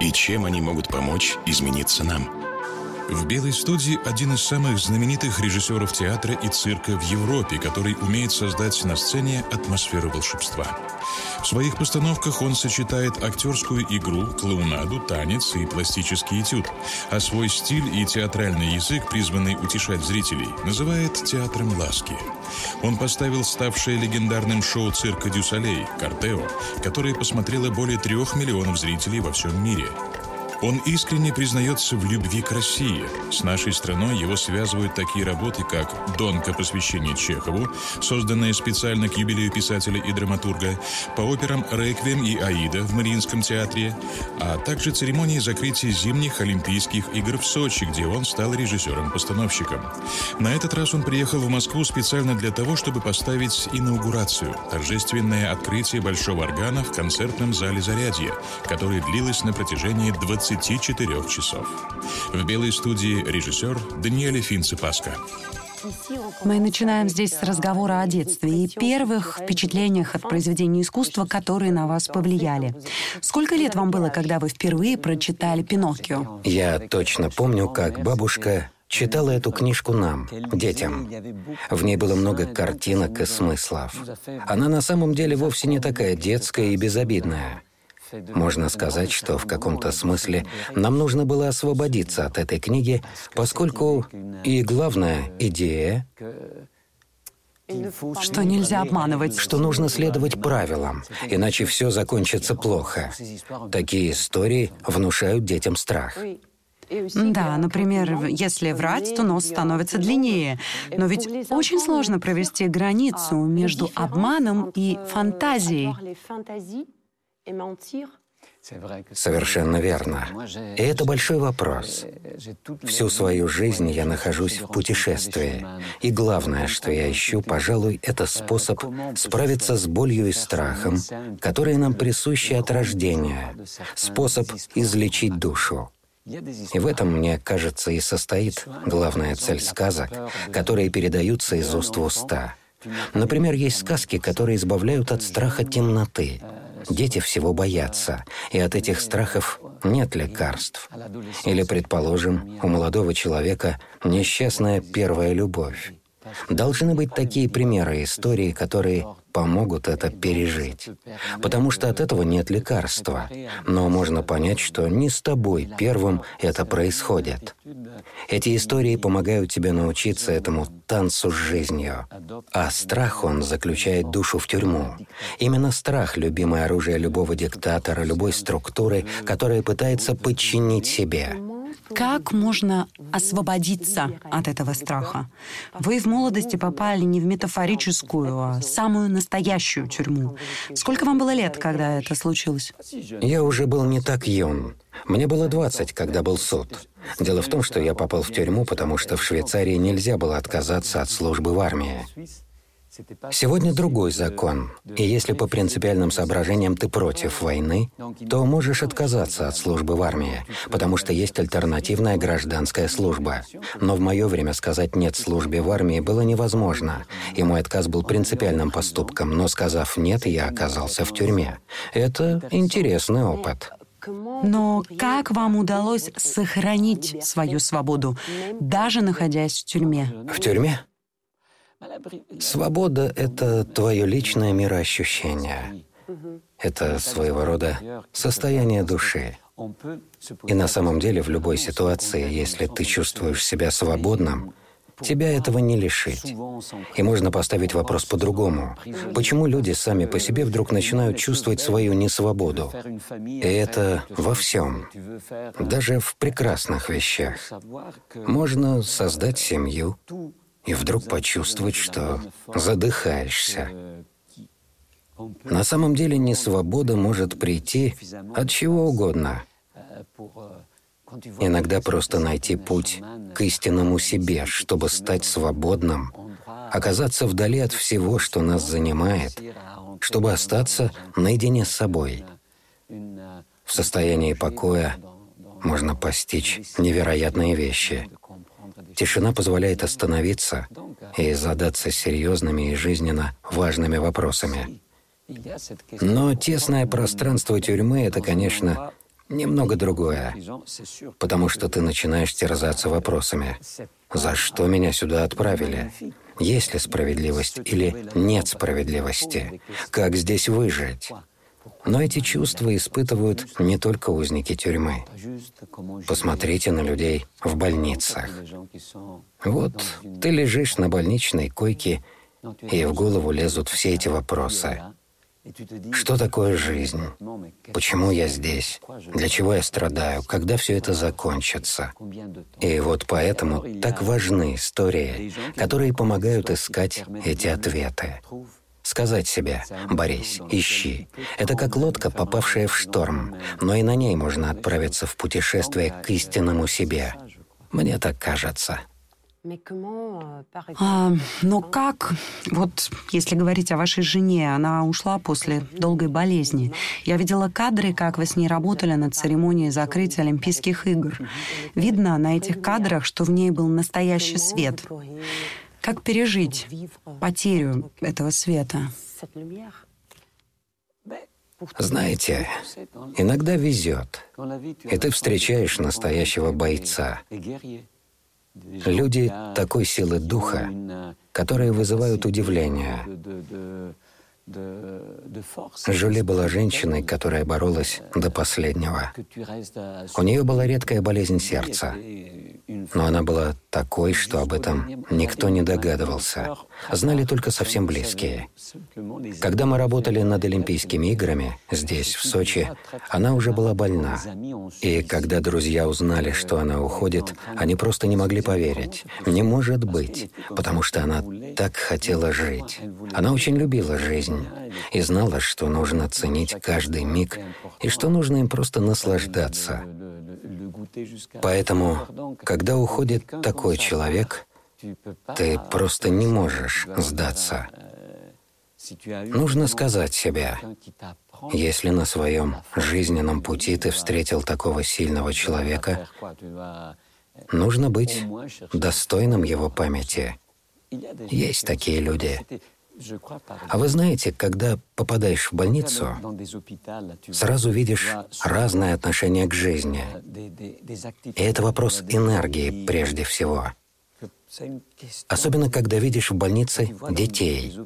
и чем они могут помочь измениться нам. В «Белой студии» один из самых знаменитых режиссеров театра и цирка в Европе, который умеет создать на сцене атмосферу волшебства. В своих постановках он сочетает актерскую игру, клоунаду, танец и пластический этюд, а свой стиль и театральный язык, призванный утешать зрителей, называет театром ласки. Он поставил ставшее легендарным шоу цирка «Дю Солей» «Картео», которое посмотрело более трех миллионов зрителей во всем мире – он искренне признается в любви к России. С нашей страной его связывают такие работы, как «Донка. Посвящение Чехову», созданная специально к юбилею писателя и драматурга, по операм «Реквием» и «Аида» в Мариинском театре, а также церемонии закрытия зимних Олимпийских игр в Сочи, где он стал режиссером-постановщиком. На этот раз он приехал в Москву специально для того, чтобы поставить инаугурацию, торжественное открытие большого органа в концертном зале «Зарядье», которое длилось на протяжении 20 24 часов. В белой студии режиссер Даниэле Финцепаска. Мы начинаем здесь с разговора о детстве и первых впечатлениях от произведений искусства, которые на вас повлияли. Сколько лет вам было, когда вы впервые прочитали «Пиноккио»? Я точно помню, как бабушка читала эту книжку нам, детям. В ней было много картинок и смыслов. Она на самом деле вовсе не такая детская и безобидная. Можно сказать, что в каком-то смысле нам нужно было освободиться от этой книги, поскольку и главная идея что нельзя обманывать. Что нужно следовать правилам, иначе все закончится плохо. Такие истории внушают детям страх. Да, например, если врать, то нос становится длиннее. Но ведь очень сложно провести границу между обманом и фантазией. Совершенно верно. И это большой вопрос. Всю свою жизнь я нахожусь в путешествии. И главное, что я ищу, пожалуй, это способ справиться с болью и страхом, которые нам присущи от рождения, способ излечить душу. И в этом, мне кажется, и состоит главная цель сказок, которые передаются из уст в уста. Например, есть сказки, которые избавляют от страха темноты, Дети всего боятся, и от этих страхов нет лекарств. Или, предположим, у молодого человека несчастная первая любовь. Должны быть такие примеры истории, которые помогут это пережить. Потому что от этого нет лекарства. Но можно понять, что не с тобой первым это происходит. Эти истории помогают тебе научиться этому танцу с жизнью. А страх, он заключает душу в тюрьму. Именно страх — любимое оружие любого диктатора, любой структуры, которая пытается подчинить себе. Как можно освободиться от этого страха? Вы в молодости попали не в метафорическую, а самую настоящую тюрьму. Сколько вам было лет, когда это случилось? Я уже был не так юн. Мне было 20, когда был суд. Дело в том, что я попал в тюрьму, потому что в Швейцарии нельзя было отказаться от службы в армии. Сегодня другой закон, и если по принципиальным соображениям ты против войны, то можешь отказаться от службы в армии, потому что есть альтернативная гражданская служба. Но в мое время сказать «нет» службе в армии было невозможно, и мой отказ был принципиальным поступком, но сказав «нет», я оказался в тюрьме. Это интересный опыт. Но как вам удалось сохранить свою свободу, даже находясь в тюрьме? В тюрьме? Свобода — это твое личное мироощущение. Это своего рода состояние души. И на самом деле в любой ситуации, если ты чувствуешь себя свободным, тебя этого не лишить. И можно поставить вопрос по-другому. Почему люди сами по себе вдруг начинают чувствовать свою несвободу? И это во всем, даже в прекрасных вещах. Можно создать семью, и вдруг почувствовать, что задыхаешься. На самом деле несвобода может прийти от чего угодно. Иногда просто найти путь к истинному себе, чтобы стать свободным, оказаться вдали от всего, что нас занимает, чтобы остаться наедине с собой. В состоянии покоя можно постичь невероятные вещи. Тишина позволяет остановиться и задаться серьезными и жизненно важными вопросами. Но тесное пространство тюрьмы — это, конечно, немного другое, потому что ты начинаешь терзаться вопросами. За что меня сюда отправили? Есть ли справедливость или нет справедливости? Как здесь выжить? Но эти чувства испытывают не только узники тюрьмы. Посмотрите на людей в больницах. Вот ты лежишь на больничной койке, и в голову лезут все эти вопросы. Что такое жизнь? Почему я здесь? Для чего я страдаю? Когда все это закончится? И вот поэтому так важны истории, которые помогают искать эти ответы. Сказать себе «Борись, ищи». Это как лодка, попавшая в шторм, но и на ней можно отправиться в путешествие к истинному себе. Мне так кажется. А, но как, вот если говорить о вашей жене, она ушла после долгой болезни. Я видела кадры, как вы с ней работали над церемонией закрытия Олимпийских игр. Видно на этих кадрах, что в ней был настоящий свет. Как пережить потерю этого света? Знаете, иногда везет, и ты встречаешь настоящего бойца. Люди такой силы духа, которые вызывают удивление. Жюли была женщиной, которая боролась до последнего. У нее была редкая болезнь сердца, но она была такой, что об этом никто не догадывался. Знали только совсем близкие. Когда мы работали над Олимпийскими играми здесь, в Сочи, она уже была больна. И когда друзья узнали, что она уходит, они просто не могли поверить. Не может быть, потому что она так хотела жить. Она очень любила жизнь и знала, что нужно ценить каждый миг и что нужно им просто наслаждаться. Поэтому, когда уходит такой человек, ты просто не можешь сдаться. Нужно сказать себе, если на своем жизненном пути ты встретил такого сильного человека, нужно быть достойным его памяти. Есть такие люди. А вы знаете, когда попадаешь в больницу, сразу видишь разное отношение к жизни. И это вопрос энергии прежде всего. Особенно, когда видишь в больнице детей,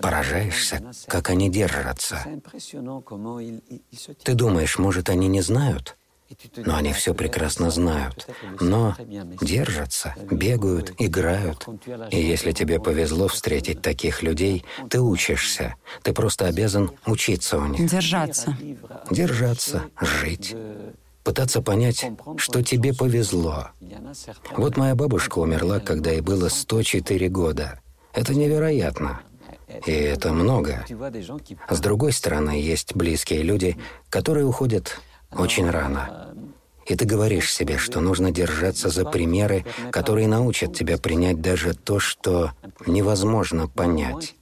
поражаешься, как они держатся. Ты думаешь, может, они не знают? Но они все прекрасно знают. Но держатся, бегают, играют. И если тебе повезло встретить таких людей, ты учишься. Ты просто обязан учиться у них. Держаться. Держаться, жить пытаться понять, что тебе повезло. Вот моя бабушка умерла, когда ей было 104 года. Это невероятно. И это много. С другой стороны, есть близкие люди, которые уходят очень рано. И ты говоришь себе, что нужно держаться за примеры, которые научат тебя принять даже то, что невозможно понять.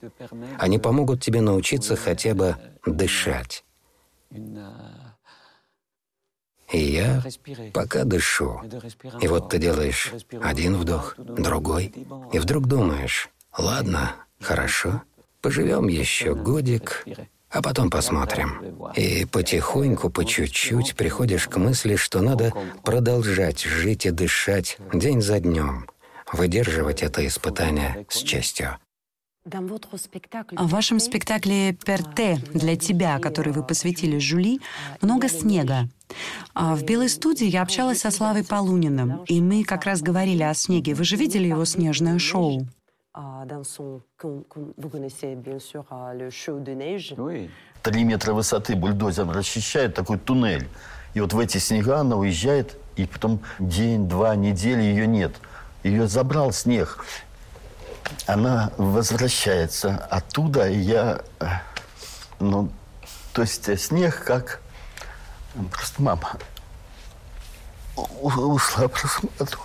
Они помогут тебе научиться хотя бы дышать. И я пока дышу. И вот ты делаешь один вдох, другой, и вдруг думаешь, ладно, хорошо, поживем еще годик, а потом посмотрим. И потихоньку, по чуть-чуть приходишь к мысли, что надо продолжать жить и дышать день за днем, выдерживать это испытание с честью. В вашем спектакле «Перте» для тебя, который вы посвятили Жюли, много снега. А в «Белой студии» я общалась со Славой Полуниным, и мы как раз говорили о снеге. Вы же видели его снежное шоу? Три метра высоты бульдозером расчищает такой туннель. И вот в эти снега она уезжает, и потом день, два, недели ее нет. Ее забрал снег она возвращается оттуда, и я... Э, ну, то есть снег как... Просто мама. ушла просмотру.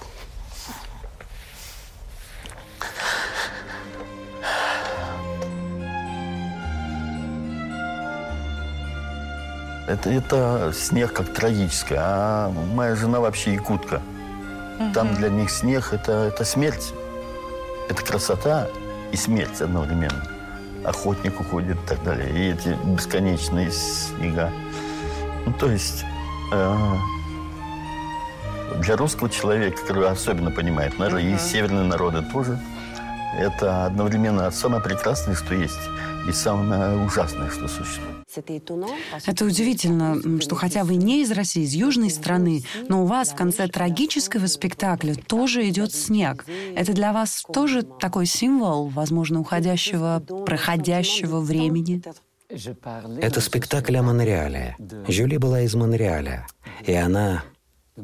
Это, это снег как трагическое. А моя жена вообще якутка. Там для них снег это, это смерть. Это красота и смерть одновременно. Охотник уходит и так далее. И эти бесконечные снега. Ну, то есть э, для русского человека, который особенно понимает, наверное, и северные народы тоже, это одновременно самое прекрасное, что есть, и самое ужасное, что существует. Это удивительно, что хотя вы не из России, из южной страны, но у вас в конце трагического спектакля тоже идет снег. Это для вас тоже такой символ, возможно, уходящего, проходящего времени? Это спектакль о Монреале. Жюли была из Монреаля, и она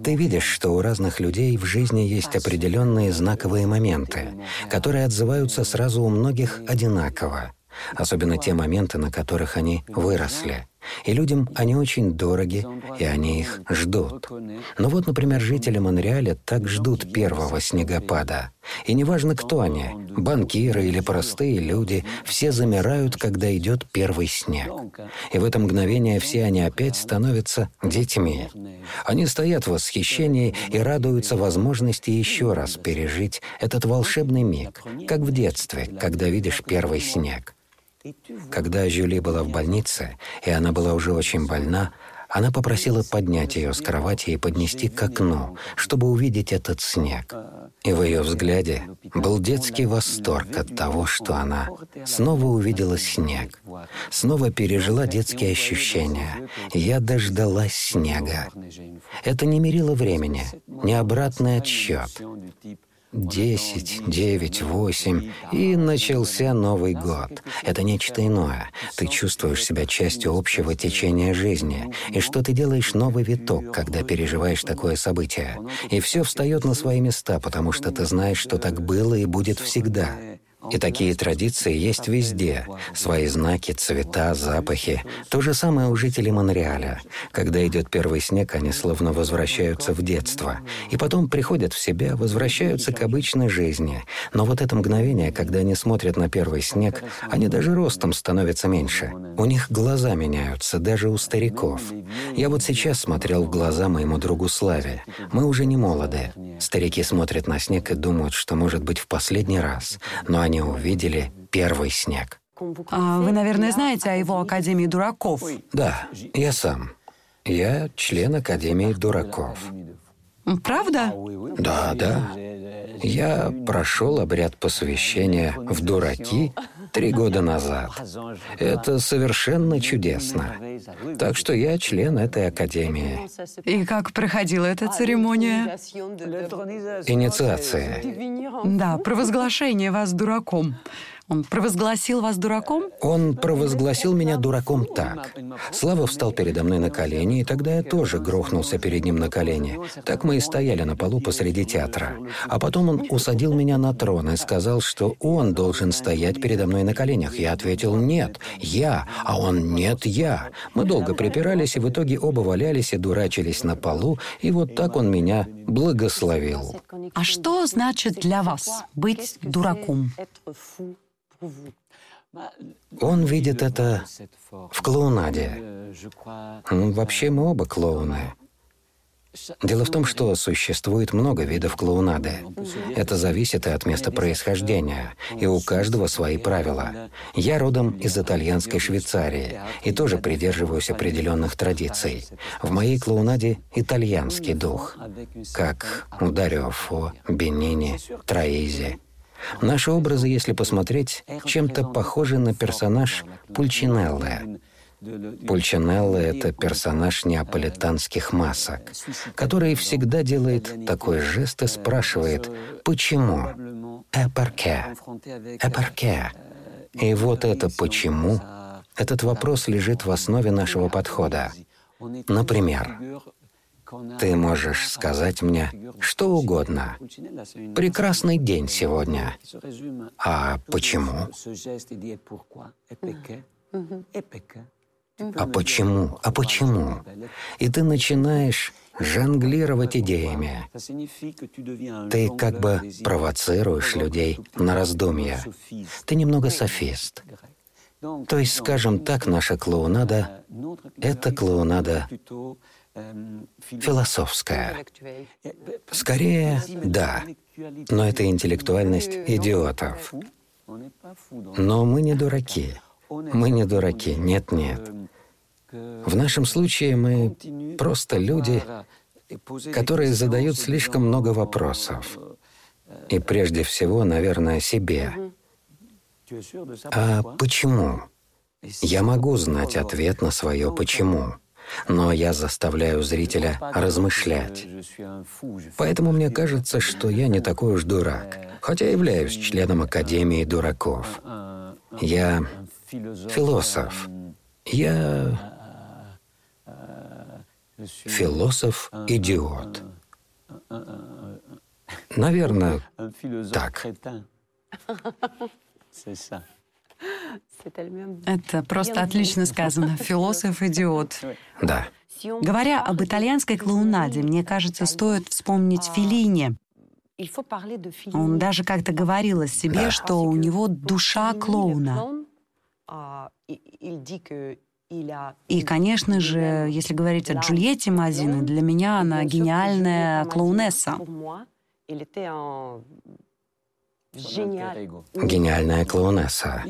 ты видишь, что у разных людей в жизни есть определенные знаковые моменты, которые отзываются сразу у многих одинаково особенно те моменты, на которых они выросли. И людям они очень дороги, и они их ждут. Но вот, например, жители Монреаля так ждут первого снегопада. И неважно, кто они, банкиры или простые люди, все замирают, когда идет первый снег. И в это мгновение все они опять становятся детьми. Они стоят в восхищении и радуются возможности еще раз пережить этот волшебный миг, как в детстве, когда видишь первый снег. Когда Жюли была в больнице, и она была уже очень больна, она попросила поднять ее с кровати и поднести к окну, чтобы увидеть этот снег. И в ее взгляде был детский восторг от того, что она снова увидела снег, снова пережила детские ощущения. Я дождалась снега. Это не мерило времени, не обратный отсчет. Десять, девять, восемь, и начался Новый год. Это нечто иное. Ты чувствуешь себя частью общего течения жизни, и что ты делаешь новый виток, когда переживаешь такое событие. И все встает на свои места, потому что ты знаешь, что так было и будет всегда. И такие традиции есть везде. Свои знаки, цвета, запахи. То же самое у жителей Монреаля. Когда идет первый снег, они словно возвращаются в детство. И потом приходят в себя, возвращаются к обычной жизни. Но вот это мгновение, когда они смотрят на первый снег, они даже ростом становятся меньше. У них глаза меняются, даже у стариков. Я вот сейчас смотрел в глаза моему другу Славе. Мы уже не молоды. Старики смотрят на снег и думают, что может быть в последний раз. Но они увидели первый снег. А вы, наверное, знаете о его Академии дураков. Да, я сам. Я член Академии дураков. Правда? Да, да. Я прошел обряд посвящения в дураки три года назад. Это совершенно чудесно. Так что я член этой академии. И как проходила эта церемония? Инициация. Да, провозглашение вас дураком. Он провозгласил вас дураком? Он провозгласил меня дураком так. Слава встал передо мной на колени, и тогда я тоже грохнулся перед ним на колени. Так мы и стояли на полу посреди театра. А потом он усадил меня на трон и сказал, что он должен стоять передо мной на коленях. Я ответил «нет, я», а он «нет, я». Мы долго припирались, и в итоге оба валялись и дурачились на полу, и вот так он меня благословил. А что значит для вас быть дураком? Он видит это в клоунаде. Вообще мы оба клоуны. Дело в том, что существует много видов клоунады. Это зависит и от места происхождения, и у каждого свои правила. Я родом из итальянской Швейцарии и тоже придерживаюсь определенных традиций. В моей клоунаде итальянский дух, как у Дарио Фо, Бенини, Троизи, Наши образы, если посмотреть, чем-то похожи на персонаж Пульчинеллы. Пульчинелло — это персонаж неаполитанских масок, который всегда делает такой жест и спрашивает «Почему?» «Эпарке?» «Эпарке?» И вот это «почему» Этот вопрос лежит в основе нашего подхода. Например, ты можешь сказать мне что угодно. Прекрасный день сегодня. А почему? А почему? А почему? И ты начинаешь жонглировать идеями. Ты как бы провоцируешь людей на раздумья. Ты немного софист. То есть, скажем так, наша клоунада — это клоунада философская. Скорее, да, но это интеллектуальность идиотов. Но мы не дураки. Мы не дураки, нет-нет. В нашем случае мы просто люди, которые задают слишком много вопросов. И прежде всего, наверное, себе. А почему? Я могу знать ответ на свое «почему», но я заставляю зрителя размышлять. Поэтому мне кажется, что я не такой уж дурак, хотя являюсь членом Академии дураков. Я философ. Я философ-идиот. Наверное, так. Это просто отлично сказано. Философ-идиот. Да. Говоря об итальянской клоунаде, мне кажется, стоит вспомнить Филини. Он даже как-то говорил о себе, Да. что у него душа клоуна. И, конечно же, если говорить о Джульетте Мазино, для меня она гениальная клоунесса. Гениальная клоунесса.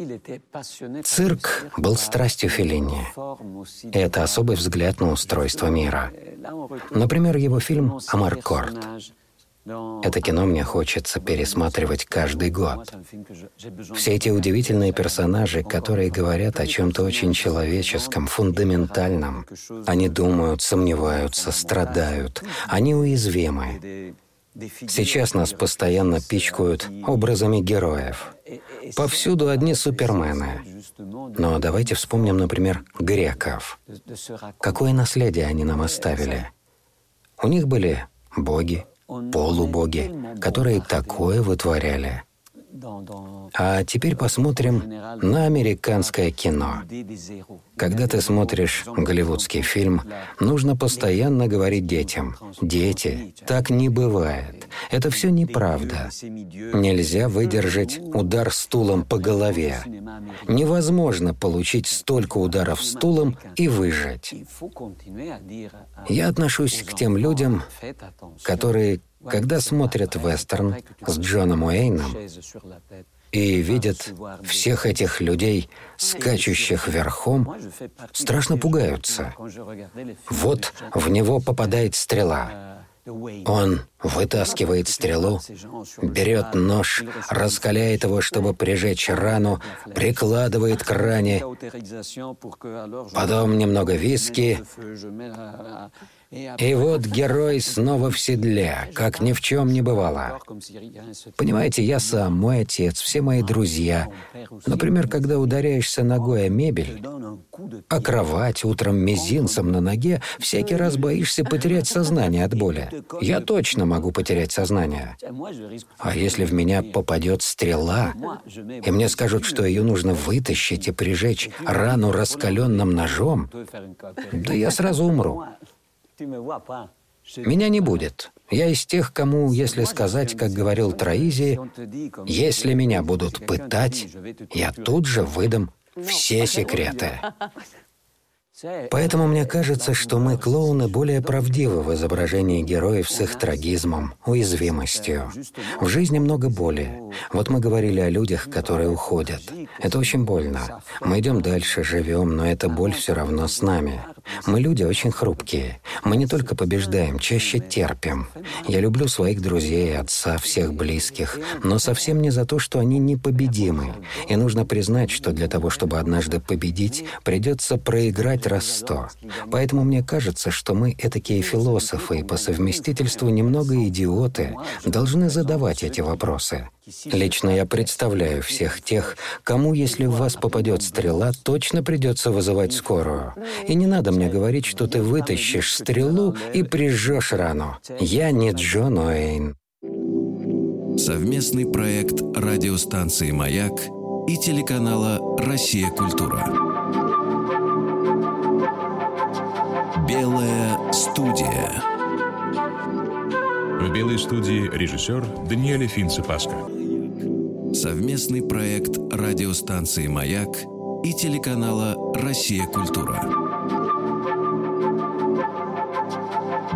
Цирк был страстью Феллини. Это особый взгляд на устройство мира. Например, его фильм «Амаркорд». Это кино мне хочется пересматривать каждый год. Все эти удивительные персонажи, которые говорят о чем-то очень человеческом, фундаментальном. Они думают, сомневаются, страдают. Они уязвимы. Сейчас нас постоянно пичкают образами героев. Повсюду одни супермены. Но давайте вспомним, например, греков. Какое наследие они нам оставили? У них были боги, полубоги, которые такое вытворяли. А теперь посмотрим на американское кино. Когда ты смотришь голливудский фильм, нужно постоянно говорить детям. Дети, так не бывает. Это все неправда. Нельзя выдержать удар стулом по голове. Невозможно получить столько ударов стулом и выжить. Я отношусь к тем людям, которые, когда смотрят вестерн с Джоном Уэйном и видят всех этих людей, скачущих верхом, страшно пугаются. Вот в него попадает стрела. Он вытаскивает стрелу, берет нож, раскаляет его, чтобы прижечь рану, прикладывает к ране, потом немного виски, и вот герой снова в седле, как ни в чем не бывало. Понимаете, я сам, мой отец, все мои друзья. Например, когда ударяешься ногой о мебель, о кровать, утром мизинцем на ноге, всякий раз боишься потерять сознание от боли. Я точно могу потерять сознание. А если в меня попадет стрела, и мне скажут, что ее нужно вытащить и прижечь рану раскаленным ножом, да я сразу умру. Меня не будет. Я из тех, кому, если сказать, как говорил Троизи, если меня будут пытать, я тут же выдам все секреты. Поэтому мне кажется, что мы, клоуны, более правдивы в изображении героев с их трагизмом, уязвимостью. В жизни много боли. Вот мы говорили о людях, которые уходят. Это очень больно. Мы идем дальше, живем, но эта боль все равно с нами. Мы люди очень хрупкие. Мы не только побеждаем, чаще терпим. Я люблю своих друзей, отца, всех близких, но совсем не за то, что они непобедимы. И нужно признать, что для того, чтобы однажды победить, придется проиграть раз сто. Поэтому мне кажется, что мы, этакие философы и по совместительству немного идиоты, должны задавать эти вопросы. Лично я представляю всех тех, кому, если в вас попадет стрела, точно придется вызывать скорую. И не надо мне говорить, что ты вытащишь стрелу и прижжешь рану. Я не Джон Уэйн. Совместный проект радиостанции «Маяк» и телеканала «Россия. Культура». Белая студия. белой студии режиссер Даниэле Финце-Паска. Совместный проект радиостанции «Маяк» и телеканала «Россия. Культура».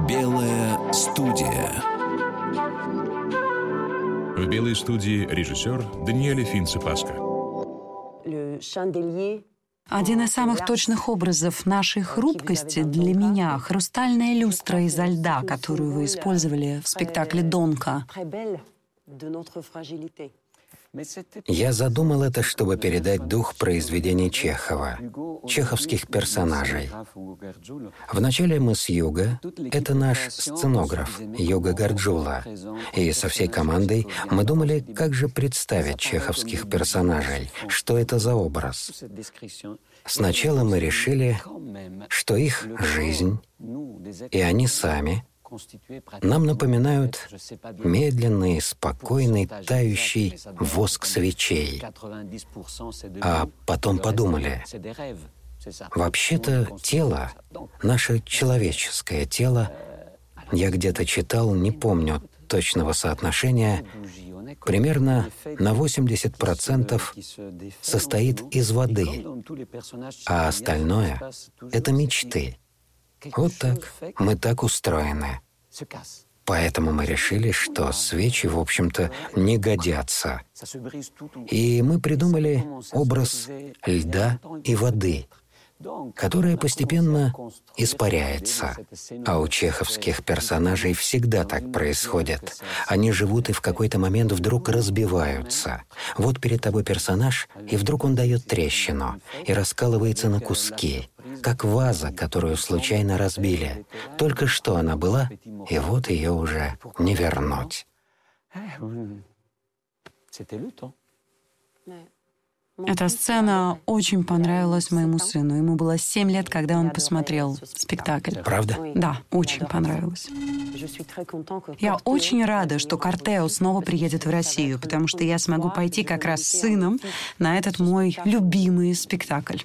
Белая студия. В белой студии режиссер Даниэле Финце-Паска. Один из самых точных образов нашей хрупкости для меня — хрустальная люстра изо льда, которую вы использовали в спектакле «Донка». Я задумал это, чтобы передать дух произведений Чехова, чеховских персонажей. Вначале мы с Юга, это наш сценограф Юга Гарджула, и со всей командой мы думали, как же представить чеховских персонажей, что это за образ. Сначала мы решили, что их жизнь, и они сами — нам напоминают медленный, спокойный, тающий воск свечей. А потом подумали, вообще-то тело, наше человеческое тело, я где-то читал, не помню точного соотношения, примерно на 80% состоит из воды, а остальное — это мечты. Вот так. Мы так устроены. Поэтому мы решили, что свечи, в общем-то, не годятся. И мы придумали образ льда и воды — которая постепенно испаряется. А у чеховских персонажей всегда так происходит. Они живут и в какой-то момент вдруг разбиваются. Вот перед тобой персонаж, и вдруг он дает трещину и раскалывается на куски, как ваза, которую случайно разбили. Только что она была, и вот ее уже не вернуть. Эта сцена очень понравилась моему сыну. Ему было 7 лет, когда он посмотрел спектакль. Правда? Да, очень понравилось. Я очень рада, что Картео снова приедет в Россию, потому что я смогу пойти как раз с сыном на этот мой любимый спектакль.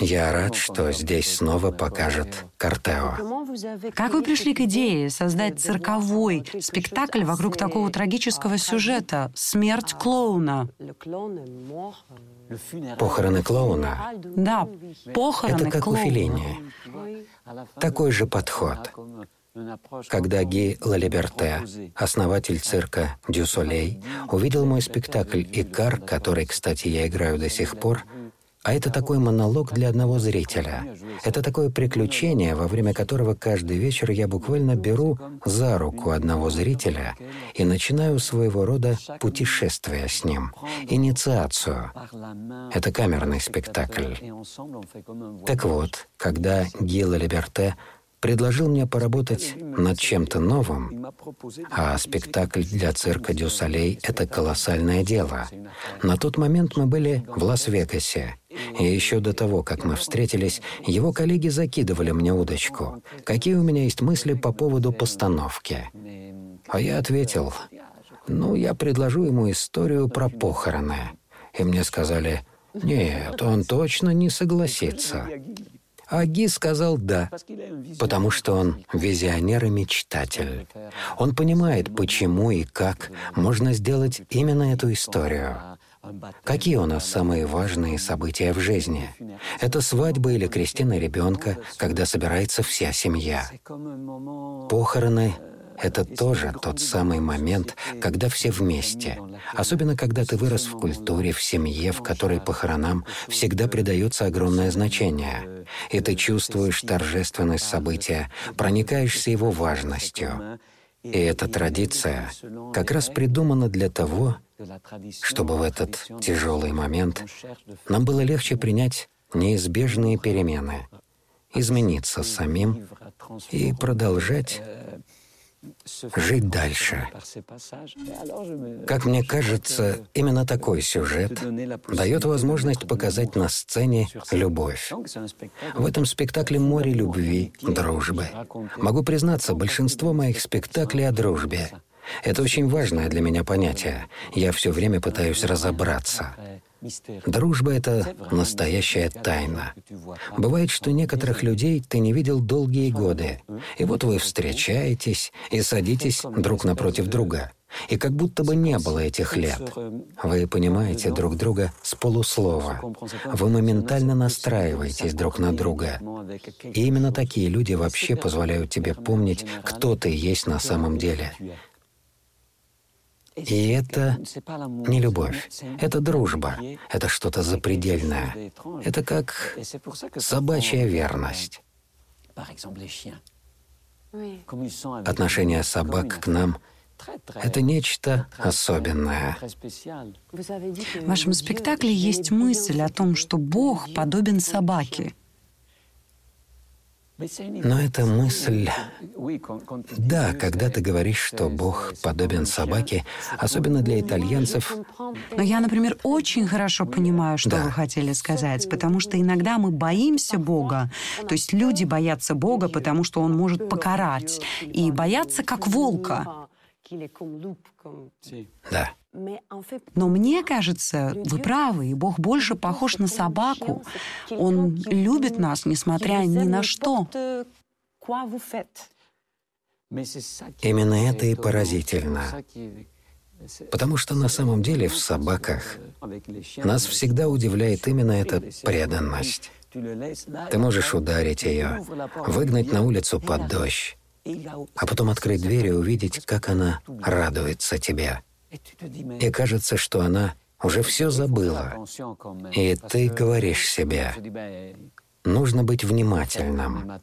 Я рад, что здесь снова покажет Картео. Как вы пришли к идее создать цирковой спектакль вокруг такого трагического сюжета «Смерть клоуна»? Похороны клоуна? Да, похороны Это как клоуна. у Феллини. Такой же подход. Когда Ги Лалиберте, основатель цирка «Дю Солей», увидел мой спектакль «Икар», который, кстати, я играю до сих пор, а это такой монолог для одного зрителя. Это такое приключение, во время которого каждый вечер я буквально беру за руку одного зрителя и начинаю своего рода путешествие с ним, инициацию. Это камерный спектакль. Так вот, когда Гила Либерте предложил мне поработать над чем-то новым, а спектакль для цирка Дю это колоссальное дело. На тот момент мы были в Лас-Вегасе, и еще до того, как мы встретились, его коллеги закидывали мне удочку. Какие у меня есть мысли по поводу постановки? А я ответил, ну, я предложу ему историю про похороны. И мне сказали, нет, он точно не согласится. А сказал «да», потому что он визионер и мечтатель. Он понимает, почему и как можно сделать именно эту историю. Какие у нас самые важные события в жизни? Это свадьба или крестина ребенка, когда собирается вся семья. Похороны это тоже тот самый момент, когда все вместе. Особенно, когда ты вырос в культуре, в семье, в которой похоронам всегда придается огромное значение. И ты чувствуешь торжественность события, проникаешься его важностью. И эта традиция как раз придумана для того, чтобы в этот тяжелый момент нам было легче принять неизбежные перемены, измениться самим и продолжать жить дальше. Как мне кажется, именно такой сюжет дает возможность показать на сцене любовь. В этом спектакле море любви, дружбы. Могу признаться, большинство моих спектаклей о дружбе. Это очень важное для меня понятие. Я все время пытаюсь разобраться. Дружба — это настоящая тайна. Бывает, что некоторых людей ты не видел долгие годы, и вот вы встречаетесь и садитесь друг напротив друга, и как будто бы не было этих лет. Вы понимаете друг друга с полуслова. Вы моментально настраиваетесь друг на друга. И именно такие люди вообще позволяют тебе помнить, кто ты есть на самом деле. И это не любовь, это дружба, это что-то запредельное. Это как собачья верность. Отношение собак к нам — это нечто особенное. В вашем спектакле есть мысль о том, что Бог подобен собаке — но эта мысль... Да, когда ты говоришь, что Бог подобен собаке, особенно для итальянцев... Но я, например, очень хорошо понимаю, что да. вы хотели сказать, потому что иногда мы боимся Бога. То есть люди боятся Бога, потому что Он может покарать. И боятся как волка. Да. Но мне кажется, вы правы, и Бог больше похож на собаку. Он любит нас, несмотря ни на что. Именно это и поразительно. Потому что на самом деле в собаках нас всегда удивляет именно эта преданность. Ты можешь ударить ее, выгнать на улицу под дождь, а потом открыть дверь и увидеть, как она радуется тебе. И кажется, что она уже все забыла. И ты говоришь себе, нужно быть внимательным,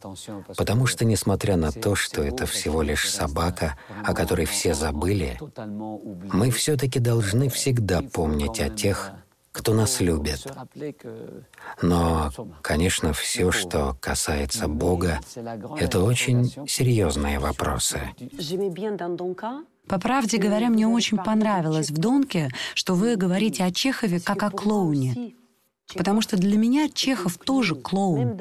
потому что, несмотря на то, что это всего лишь собака, о которой все забыли, мы все-таки должны всегда помнить о тех, кто нас любит. Но, конечно, все, что касается Бога, это очень серьезные вопросы. По правде говоря, мне очень понравилось в Донке, что вы говорите о Чехове как о клоуне. Потому что для меня Чехов тоже клоун.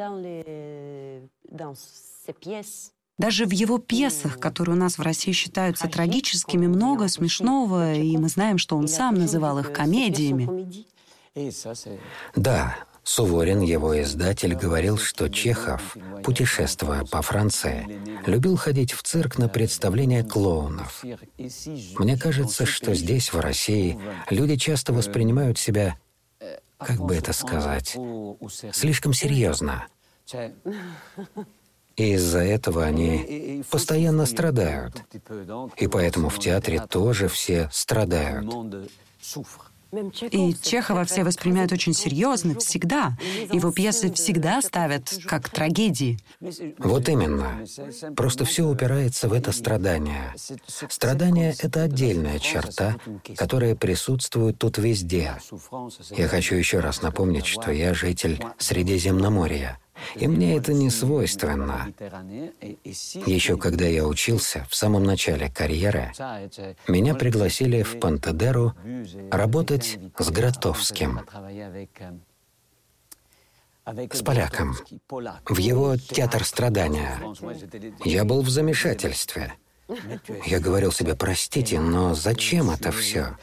Даже в его пьесах, которые у нас в России считаются трагическими, много смешного, и мы знаем, что он сам называл их комедиями. Да, Суворин, его издатель, говорил, что Чехов, путешествуя по Франции, любил ходить в цирк на представления клоунов. Мне кажется, что здесь, в России, люди часто воспринимают себя, как бы это сказать, слишком серьезно. И из-за этого они постоянно страдают. И поэтому в театре тоже все страдают. И Чехова все воспринимают очень серьезно, всегда. Его пьесы всегда ставят как трагедии. Вот именно. Просто все упирается в это страдание. Страдание — это отдельная черта, которая присутствует тут везде. Я хочу еще раз напомнить, что я житель Средиземноморья — и мне это не свойственно. Еще когда я учился, в самом начале карьеры, меня пригласили в Пантедеру работать с Гротовским, с поляком, в его театр страдания. Я был в замешательстве. Я говорил себе, простите, но зачем это все?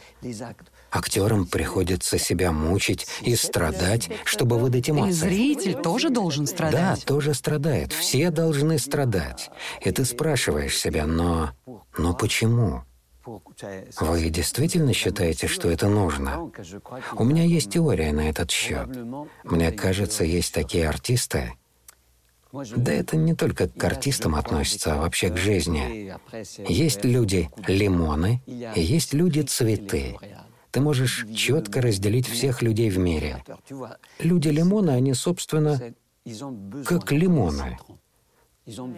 Актерам приходится себя мучить и страдать, чтобы выдать эмоции. И зритель тоже должен страдать. Да, тоже страдает. Все должны страдать. И ты спрашиваешь себя, но... Но почему? Вы действительно считаете, что это нужно? У меня есть теория на этот счет. Мне кажется, есть такие артисты, да это не только к артистам относится, а вообще к жизни. Есть люди-лимоны, и есть люди-цветы. Ты можешь четко разделить всех людей в мире. Люди лимона, они, собственно, как лимоны.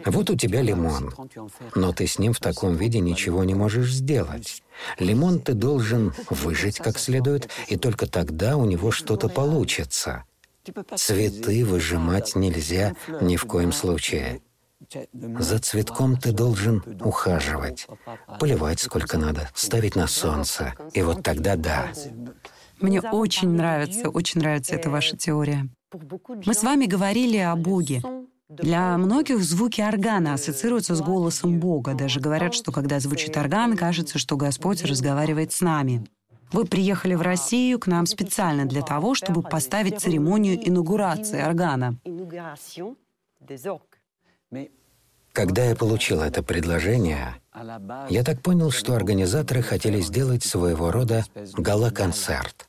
Вот у тебя лимон, но ты с ним в таком виде ничего не можешь сделать. Лимон ты должен выжить как следует, и только тогда у него что-то получится. Цветы выжимать нельзя ни в коем случае. За цветком ты должен ухаживать, поливать сколько надо, ставить на солнце. И вот тогда да. Мне очень нравится, очень нравится эта ваша теория. Мы с вами говорили о Боге. Для многих звуки органа ассоциируются с голосом Бога. Даже говорят, что когда звучит орган, кажется, что Господь разговаривает с нами. Вы приехали в Россию к нам специально для того, чтобы поставить церемонию инаугурации органа. Когда я получил это предложение, я так понял, что организаторы хотели сделать своего рода гала-концерт.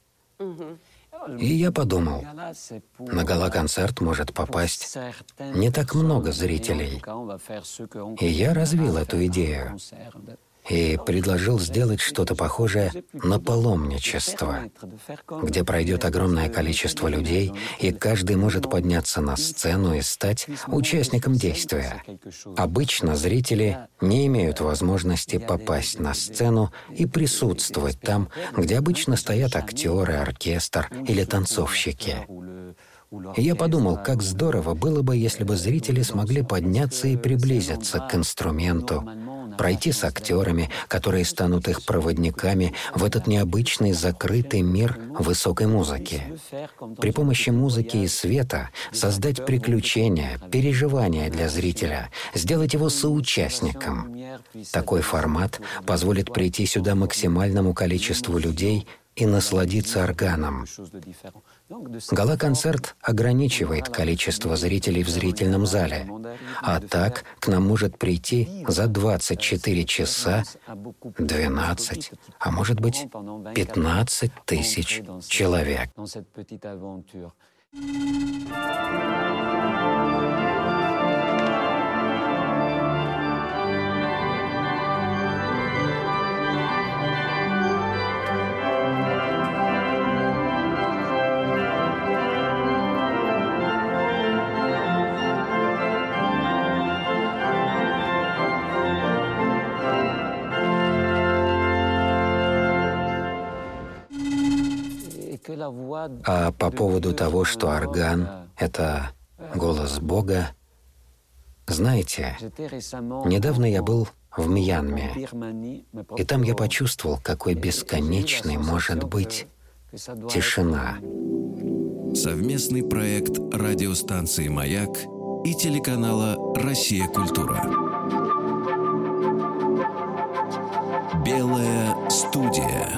И я подумал, на гала-концерт может попасть не так много зрителей. И я развил эту идею и предложил сделать что-то похожее на паломничество, где пройдет огромное количество людей, и каждый может подняться на сцену и стать участником действия. Обычно зрители не имеют возможности попасть на сцену и присутствовать там, где обычно стоят актеры, оркестр или танцовщики. И я подумал, как здорово было бы, если бы зрители смогли подняться и приблизиться к инструменту, пройти с актерами, которые станут их проводниками в этот необычный закрытый мир высокой музыки. При помощи музыки и света создать приключения, переживания для зрителя, сделать его соучастником. Такой формат позволит прийти сюда максимальному количеству людей и насладиться органом. Гала-концерт ограничивает количество зрителей в зрительном зале, а так к нам может прийти за 24 часа 12, а может быть 15 тысяч человек. А по поводу того, что орган — это голос Бога, знаете, недавно я был в Мьянме, и там я почувствовал, какой бесконечной может быть тишина. Совместный проект радиостанции «Маяк» и телеканала «Россия. Культура». Белая студия.